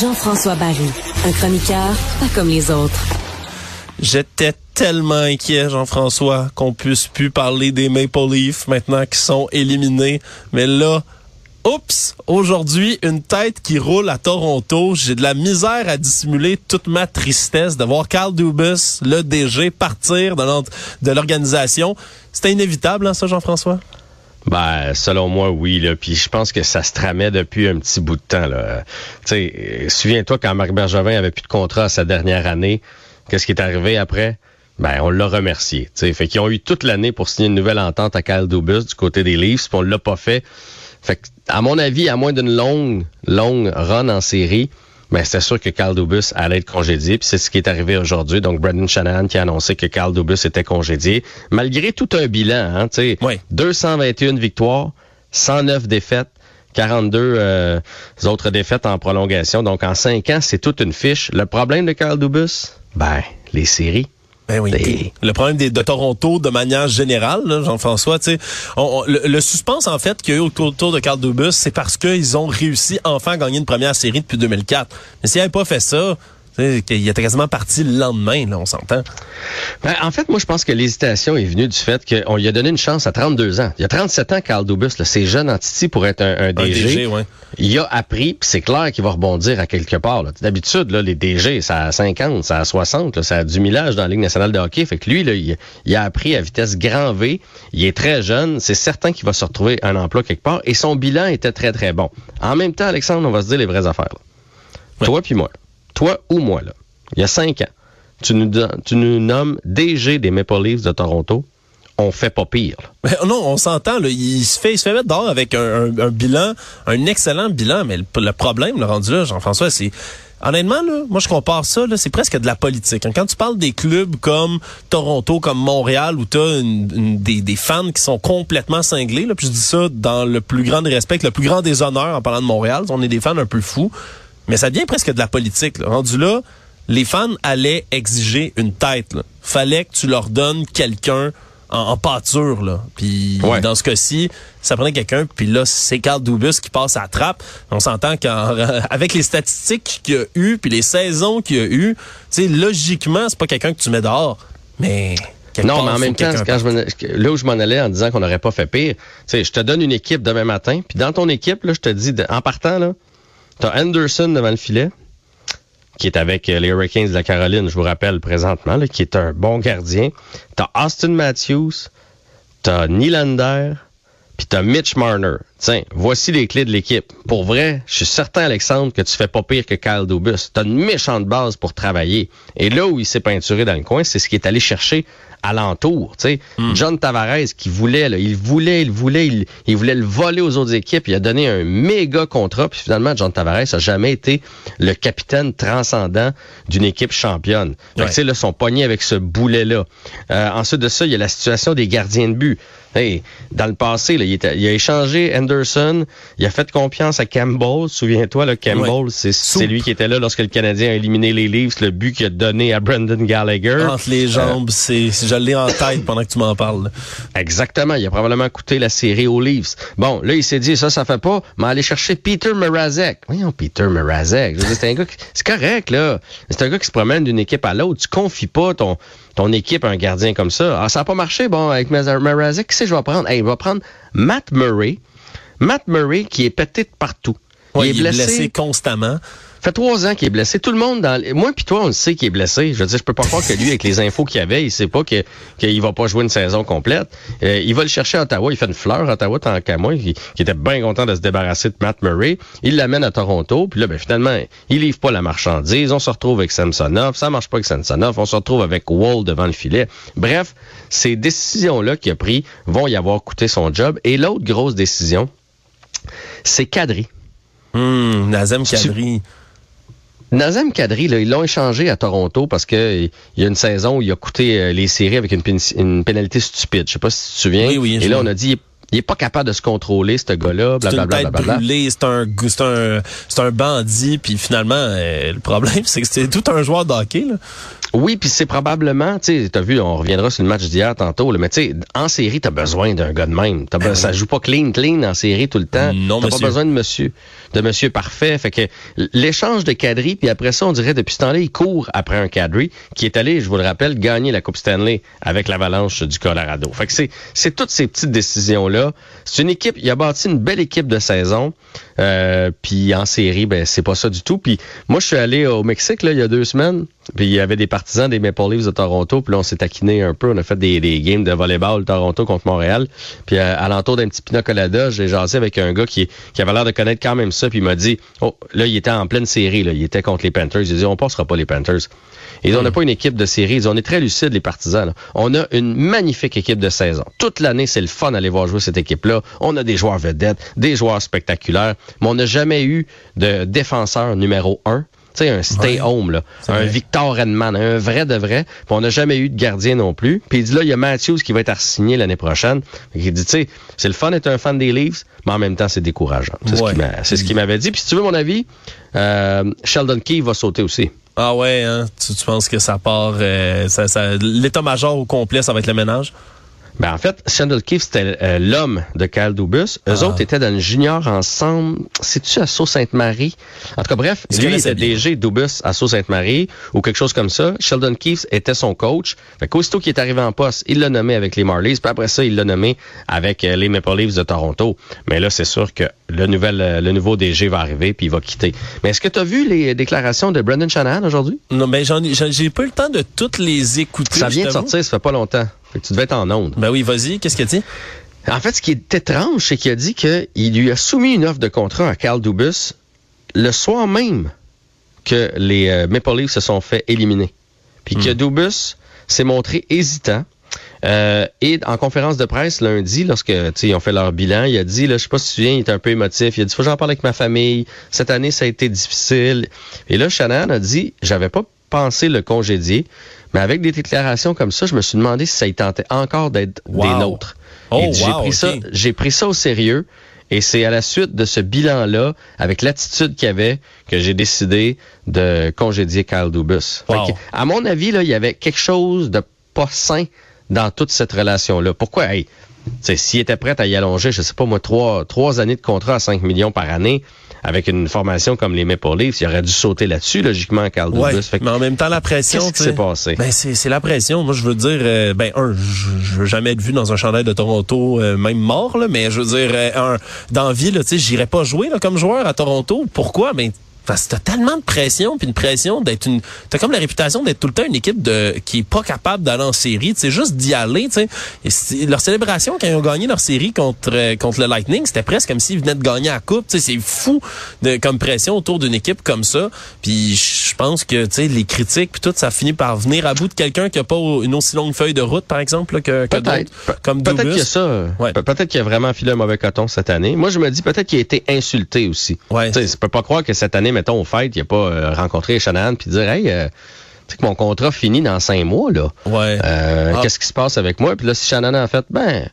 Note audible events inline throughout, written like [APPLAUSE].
Jean-François Barry, un chroniqueur pas comme les autres. J'étais tellement inquiet, Jean-François, qu'on puisse plus parler des Maple Leafs maintenant qu'ils sont éliminés. Mais là, oups, aujourd'hui, une tête qui roule à Toronto. J'ai de la misère à dissimuler toute ma tristesse de voir Carl Dubus, le DG, partir de l'organisation. C'était inévitable, hein, ça, Jean-François? Ben, selon moi, oui. Là. Puis je pense que ça se tramait depuis un petit bout de temps. Là. sais, souviens-toi quand Marc Bergevin avait plus de contrat sa dernière année, qu'est-ce qui est arrivé après? Ben, on l'a remercié. sais, Fait qu'ils ont eu toute l'année pour signer une nouvelle entente à Kyle Dubus du côté des Leafs, puis on l'a pas fait. Fait que, à mon avis, à moins d'une longue, longue run en série, mais c'était sûr que Carl Dubus allait être congédié, puis c'est ce qui est arrivé aujourd'hui. Donc, Brendan Shanahan qui a annoncé que Carl Dubus était congédié, malgré tout un bilan, hein, tu sais, 221 victoires, 109 défaites, 42 euh, autres défaites en prolongation. Donc, en cinq ans, c'est toute une fiche. Le problème de Carl Dubus, ben, les séries. Ben oui. Le problème des, de Toronto, de manière générale, Jean-François, tu sais, le, suspense en fait qu'il y a eu autour, de Carl Dubus, c'est parce qu'ils ont réussi enfin à gagner une première série depuis 2004. Mais s'ils n'avaient pas fait ça, il était quasiment parti le lendemain, là, on s'entend. Ben, en fait, moi, je pense que l'hésitation est venue du fait qu'on lui a donné une chance à 32 ans. Il y a 37 ans, Carl Dubus, c'est jeune en Titi pour être un, DG. Il a appris, puis c'est clair qu'il va rebondir à quelque part. D'habitude, les DG, ça a 50, ça a 60, ça a du millage dans la Ligue nationale de hockey. Fait que lui, là, il, a appris à vitesse grand V. Il est très jeune. C'est certain qu'il va se retrouver un emploi quelque part. Et son bilan était très, très bon. En même temps, Alexandre, on va se dire les vraies affaires. Toi puis moi toi ou moi, là, il y a cinq ans, tu nous, nommes DG des Maple Leafs de Toronto, on fait pas pire. non, on s'entend. Il se fait, il se fait mettre dehors avec un, bilan, un excellent bilan. Mais le, problème, le rendu là, Jean-François, c'est honnêtement là, moi je compare ça c'est presque de la politique. Quand tu parles des clubs comme Toronto, comme Montréal, où tu des, fans qui sont complètement cinglés, là, puis je dis ça dans le plus grand des respects, le plus grand des honneurs en parlant de Montréal. On est des fans un peu fous. Mais ça devient presque de la politique. Là. Rendu là, les fans allaient exiger une tête. Là. Fallait que tu leur donnes quelqu'un en, pâture. Là. Puis dans ce cas-ci, ça prenait quelqu'un. Puis là, c'est Carl Dubus qui passe à la trappe. On s'entend qu'avec [LAUGHS] les statistiques qu'il y a eu, puis les saisons qu'il y a eu, logiquement, c'est pas quelqu'un que tu mets dehors. Mais... Non, mais en même temps, quand je là où je m'en allais en disant qu'on n'aurait pas fait pire, je te donne une équipe demain matin, puis dans ton équipe, là, je te dis, en partant, là, T'as Anderson devant le filet, qui est avec euh, les Hurricanes de la Caroline, je vous rappelle présentement, qui est un bon gardien. T'as Austin Matthews, t'as Nylander, puis t'as Mitch Marner. Tiens, voici les clés de l'équipe. Pour vrai, je suis certain, Alexandre, que tu fais pas pire que Kyle Dubus. T'as une méchante base pour travailler. Et là où il s'est peinturé dans le coin, c'est ce qu'il est allé chercher alentour. Sais, hmm. John Tavares qui voulait, là, il voulait, il voulait, il, voulait le voler aux autres équipes. Il a donné un méga contrat. Puis finalement, John Tavares a jamais été le capitaine transcendant d'une équipe championne. tu sais, là, son poignet avec ce boulet-là. Euh, ensuite de ça, il y a la situation des gardiens de but. Hey, dans le passé, là, il, il, a échangé Anderson, il a fait confiance à Campbell. Souviens-toi, là, Campbell, c'est lui qui était là lorsque le Canadien a éliminé les Leafs, le but qu'il a donné à Brendan Gallagher. Entre les jambes, c'est je l'ai en tête pendant que tu m'en parles. Exactement. Il a probablement coûté la série aux Leafs. Bon, là, il s'est dit, ça, ça fait pas, mais aller chercher Peter Mrazek. Voyons, Peter Mrazek. C'est un gars c'est correct, là. C'est un gars qui se promène d'une équipe à l'autre. Tu confies pas ton, ton équipe à un gardien comme ça. Ah, ça n'a pas marché, bon, avec Mrazek. Qui c'est je vais prendre? il va prendre Matt Murray. Matt Murray qui est pété de partout. il, est blessé constamment fait trois ans qu'il est blessé. Tout le monde dans moi puis toi on le sait qu'il est blessé. Je veux dire, je peux pas croire que lui avec les infos qu'il avait, il sait pas qu'il ne va pas jouer une saison complète. Euh, il va le chercher à Ottawa. Il fait une fleur à Ottawa tant qu'à moi, qui, était bien content de se débarrasser de Matt Murray. Il l'amène à Toronto. Puis là, ben finalement, il livre pas la marchandise. On se retrouve avec Samsonov. Ça marche pas avec Samsonov. On se retrouve avec Wall devant le filet. Bref, ces décisions là qu'il a pris vont y avoir coûté son job. Et l'autre grosse décision, c'est Kadri. Hum, Nazem Kadri. Nazem Kadri, là, ils l'ont échangé à Toronto parce que il y a une saison où il a coûté euh, les séries avec une, pénalité stupide. Je sais pas si tu te souviens. Oui, oui, Et là, on a dit, Il est pas capable de se contrôler, ce gars-là, blablabla. C'est un, c'est un, c'est un bandit, puis finalement, euh, le problème, [LAUGHS] c'est que c'est tout un joueur de hockey, là. Oui, puis c'est probablement, tu sais, t'as vu, on reviendra sur le match d'hier tantôt, mais tu sais, en série, t'as besoin d'un gars de même. As ben ça joue pas clean, clean en série tout le temps. Non, T'as pas besoin de monsieur, de monsieur parfait. Fait que l'échange de quadris, puis après ça, on dirait depuis ce temps-là, il court après un quadri qui est allé, je vous le rappelle, gagner la Coupe Stanley avec l'Avalanche du Colorado. Fait que c'est, c'est toutes ces petites décisions-là. C'est une équipe, il a bâti une belle équipe de saison. Euh, puis en série, ben c'est pas ça du tout. Puis moi, je suis allé au Mexique là, il y a deux semaines. Puis il y avait des partisans des Maple Leafs de Toronto. Puis là, on s'est taquiné un peu. On a fait des, des games de volleyball Toronto contre Montréal. Puis euh, à l'entour d'un petit pina colada, j'ai jasé avec un gars qui, qui avait l'air de connaître quand même ça. Puis il m'a dit, oh, là, il était en pleine série. Là. Il était contre les Panthers. Il a dit, on passera pas les Panthers. Et on n'a pas une équipe de série. On est très lucide, les partisans. On a une magnifique équipe de saison. Toute l'année, c'est le fun d'aller voir jouer cette équipe-là. On a des joueurs vedettes, des joueurs spectaculaires, mais on n'a jamais eu de défenseur numéro un. Tu sais, un stay home, là. un Victor Redman, un vrai de vrai. Puis on n'a jamais eu de gardien non plus. Puis il dit là, il y a Matthews qui va être signé l'année prochaine. Il dit, tu sais, c'est le fun d'être un fan des Leafs, mais en même temps, c'est décourageant. C'est ce qu'il m'avait dit. Puis si tu veux mon avis, euh, Sheldon Key va sauter aussi. Ah ouais, hein? tu, penses que ça part, euh, ça, ça, l'état-major au complet, ça va être le ménage? Ben en fait, Sandal Keefe, c'était euh, l'homme de Kyle Dubus. Eux ah. autres étaient dans le junior ensemble. C'est-tu à Sault-Sainte-Marie? En tout cas, bref, lui était DG Dubus à Sault-Sainte-Marie ou quelque chose comme ça. Sheldon Keefe était son coach. Fait qu'aussitôt qu'il est arrivé en poste, il l'a nommé avec les Marlies. Puis après ça, il l'a nommé avec euh, les Maple Leafs de Toronto. Mais là, c'est sûr que le nouvel, euh, le nouveau DG va arriver puis il va quitter. Mais est-ce que tu as vu les déclarations de Brendan Shanahan aujourd'hui? Non, mais j'en j'ai pas eu le temps de toutes les écouter. Ça vient de sortir, ça fait pas longtemps tu devais être en onde. Ben oui, vas-y. Qu'est-ce qu'il a dit? En fait, ce qui est étrange, c'est qu'il a dit qu'il lui a soumis une offre de contrat à Carl Dubus le soir même que les euh, Maple Leafs se sont fait éliminer. Puis que hmm. Dubus s'est montré hésitant. Euh, et en conférence de presse lundi, lorsque ils ont fait leur bilan, il a dit, là, je sais pas si tu te souviens, il était un peu émotif. Il a dit, faut que j'en parle avec ma famille. Cette année, ça a été difficile. Et là, Shannon a dit, j'avais pas pensé le congédier. Mais avec des déclarations comme ça, je me suis demandé si ça y tentait encore d'être des nôtres. Oh, j'ai pris ça, j'ai pris ça au sérieux. Et c'est à la suite de ce bilan-là, avec l'attitude qu'il y avait, que j'ai décidé de congédier Kyle Dubus. à mon avis, là, il y avait quelque chose de pas sain dans toute cette relation-là. Pourquoi? Hey, s'il était prêt à y allonger, je sais pas moi, trois, trois années de contrat à 5 millions par année, avec une formation comme les Maple Leafs, il aurait dû sauter là-dessus, logiquement, Carl ouais, mais en même temps, la pression... Qu'est-ce qui s'est passé? Ben, c'est la pression. Moi, je veux dire, euh, ben, un, je, veux jamais être vu dans un chandail de Toronto, euh, même mort, là, mais je veux dire, euh, un, dans vie, tu sais, j'irais pas jouer là, comme joueur à Toronto. Pourquoi? Ben, parce que t'as tellement de pression, puis une pression d'être une... T'as comme la réputation d'être tout le temps une équipe de qui est pas capable d'aller en série. C'est juste d'y aller, tu sais. Leur célébration, quand ils ont gagné leur série contre euh, contre le Lightning, c'était presque comme s'ils venaient de gagner la coupe. C'est fou de, comme pression autour d'une équipe comme ça. Puis je pense que tu sais les critiques puis tout, ça finit par venir à bout de quelqu'un qui a pas une aussi longue feuille de route, par exemple, que, que d'autres. Comme Peut-être qu'il y a ça. Peut-être qu'il a vraiment filé un mauvais coton cette année. Moi, je me dis peut-être qu'il a été insulté aussi. Ouais. Tu sais, peux pas croire que cette année mettons, au fait, il a pas euh, rencontré Shannon puis dire, hey, euh, tu sais que mon contrat finit dans cinq mois, là. Ouais. Euh, ah. Qu'est-ce qui se passe avec moi? Puis là, si Shannon a fait, ben,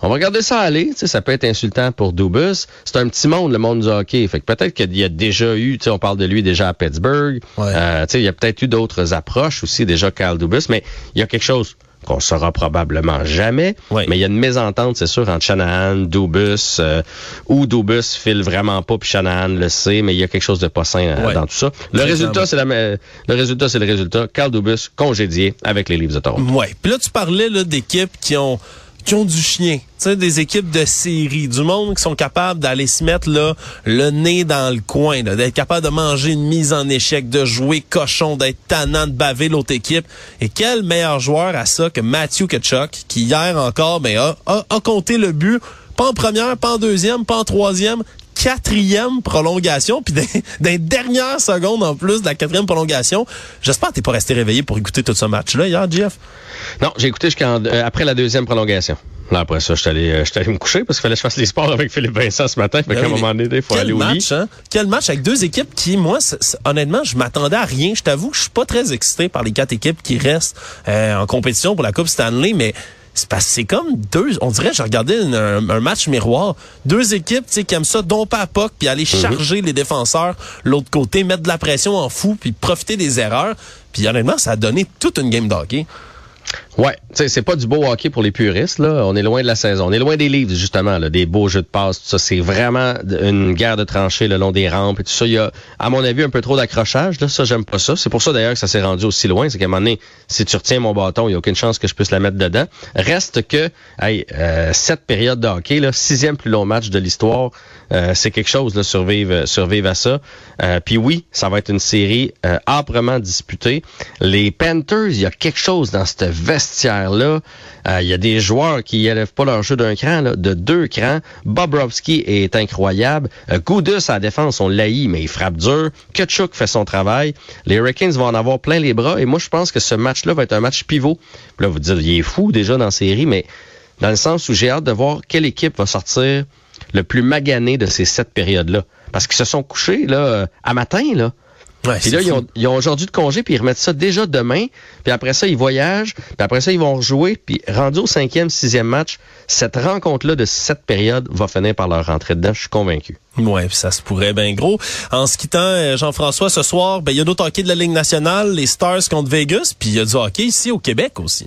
on va regarder ça aller. sais, ça peut être insultant pour Dubus. C'est un petit monde, le monde du hockey. Fait que peut-être qu'il y a déjà eu, on parle de lui déjà à Pittsburgh. Ouais. Euh, il y a peut-être eu d'autres approches aussi déjà Carl Dubus, mais il y a quelque chose qu'on saura probablement jamais. Mais il y a une mésentente, c'est sûr, entre Shanahan, Dubus, euh, ou Dubus file vraiment pas, puis Shanahan le sait, mais il y a quelque chose de pas sain euh, dans tout ça. Le résultat, c'est la, le résultat, c'est le résultat. Carl Dubus congédié avec les Leafs de Toronto. Ouais. Puis là, tu parlais d'équipes qui ont qui ont du chien. Des équipes de série, du monde qui sont capables d'aller se mettre là, le nez dans le coin, d'être capable de manger une mise en échec, de jouer cochon, d'être tannant, de baver l'autre équipe. Et quel meilleur joueur à ça que Matthew Ketchuk, qui hier encore ben, a, a, compté le but, pas en première, pas en deuxième, pas en troisième, quatrième prolongation, puis des, dernières secondes en plus de la quatrième prolongation. J'espère que t'es pas resté réveillé pour écouter tout ce match-là hier, Jeff. Non, j'ai écouté jusqu'à euh, après la deuxième prolongation. Là, après ça, je suis allé, euh, allé, me coucher parce qu'il fallait que je fasse les sports avec Philippe Vincent ce matin. Fait ben qu'à un moment donné, il faut aller au match, Hein? Quel match avec deux équipes qui, moi, honnêtement, je m'attendais à rien. Je t'avoue que je suis pas très excité par les quatre équipes qui restent euh, en compétition pour la Coupe Stanley, mais c'est parce c'est comme deux, on dirait, j'ai regardé un, match miroir, deux équipes, tu sais, qui aiment ça, dont pas à POC, puis aller mhm. charger les défenseurs l'autre côté, mettre de la pression en fou, puis profiter des erreurs. Puis honnêtement, ça a donné toute une game d'hockey. Ouais, c'est pas du beau hockey pour les puristes là. On est loin de la saison, on est loin des livres justement, là, des beaux jeux de passe. Tout ça, c'est vraiment une guerre de tranchées le long des rampes et tout ça. Il y a, à mon avis, un peu trop d'accrochage. Là, ça, j'aime pas ça. C'est pour ça d'ailleurs que ça s'est rendu aussi loin. C'est qu'à un moment donné, si tu retiens mon bâton, il y a aucune chance que je puisse la mettre dedans. Reste que, hey, euh, sept périodes de hockey, là, sixième plus long match de l'histoire, euh, c'est quelque chose de survivre, survivre à ça. Euh, Puis oui, ça va être une série euh, âprement disputée. Les Panthers, il y a quelque chose dans cette vestiaire-là. Euh, il y a des joueurs qui élèvent pas leur jeu d'un cran, là, de deux crans. Bobrovski est incroyable. Euh, Goudus à la défense, on l'haït, mais il frappe dur. Kachuk fait son travail. Les Hurricanes vont en avoir plein les bras. Et moi, je pense que ce match-là va être un match pivot. Là, vous dites, il est fou déjà dans la série, mais dans le sens où j'ai hâte de voir quelle équipe va sortir le plus magané de ces sept périodes-là. Parce qu'ils se sont couchés là à matin, là. Ouais, puis là, ils ont, ils ont, aujourd'hui de congé, puis ils remettent ça déjà demain. Puis après ça, ils voyagent. Puis après ça, ils vont rejouer. Puis rendu au cinquième, sixième match, cette rencontre-là de cette période va finir par leur rentrer dedans. Je suis convaincu. Ouais, ça se pourrait bien gros. En se quittant, euh, Jean-François, ce soir, ben il y a d'autres hockey de la Ligue nationale, les Stars contre Vegas, puis il y a du hockey ici au Québec aussi.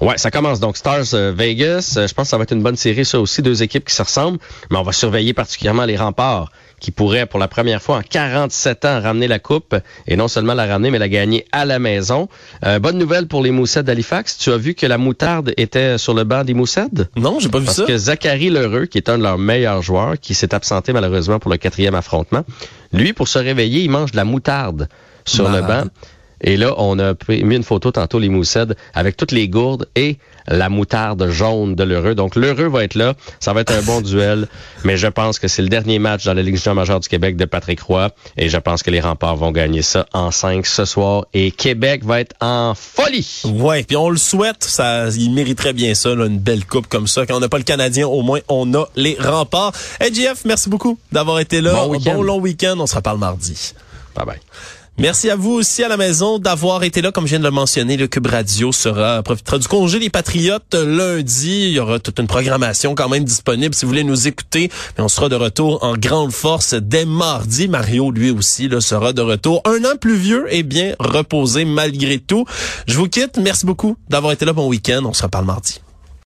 Ouais, ça commence donc Stars euh, Vegas. Euh, je pense que ça va être une bonne série, ça aussi, deux équipes qui se ressemblent, mais on va surveiller particulièrement les remparts qui pourraient pour la première fois en 47 ans ramener la coupe et non seulement la ramener mais la gagner à la maison. Euh, bonne nouvelle pour les Moussets d'Halifax. Tu as vu que la moutarde était sur le banc des Moussets? Non, j'ai pas vu ça. Parce que Zachary Lheureux, qui est un de leurs meilleurs joueurs, qui s'est absenté malheureusement pour le quatrième affrontement, lui, pour se réveiller, il mange de la moutarde sur le banc. Et là, on a mis une photo tantôt, les Moussed, avec toutes les gourdes et la moutarde jaune de l'Heureux. Donc, l'Heureux va être là. Ça va être un bon [LAUGHS] duel. Mais je pense que c'est le dernier match dans la Ligue majeure du Québec de Patrick Roy. Et je pense que les remparts vont gagner ça en 5 ce soir. Et Québec va être en folie. Ouais, puis on le souhaite. Ça, il mériterait bien ça, une belle coupe comme ça. Quand on n'a pas le Canadien, au moins, on a les remparts. Hey, JF, merci beaucoup d'avoir été là. Bon, bon long week-end. On se reparle mardi. Bye bye. Merci à vous aussi à la maison d'avoir été là. Comme je viens de le mentionner, le Cube Radio sera profitera du congé des Patriotes lundi. Il y aura toute une programmation quand même disponible si vous voulez nous écouter. Mais on sera de retour en grande force dès mardi. Mario, lui aussi, là, sera de retour. Un an plus vieux et bien reposé malgré tout. Je vous quitte. Merci beaucoup d'avoir été là. Bon week-end. On se reparle mardi.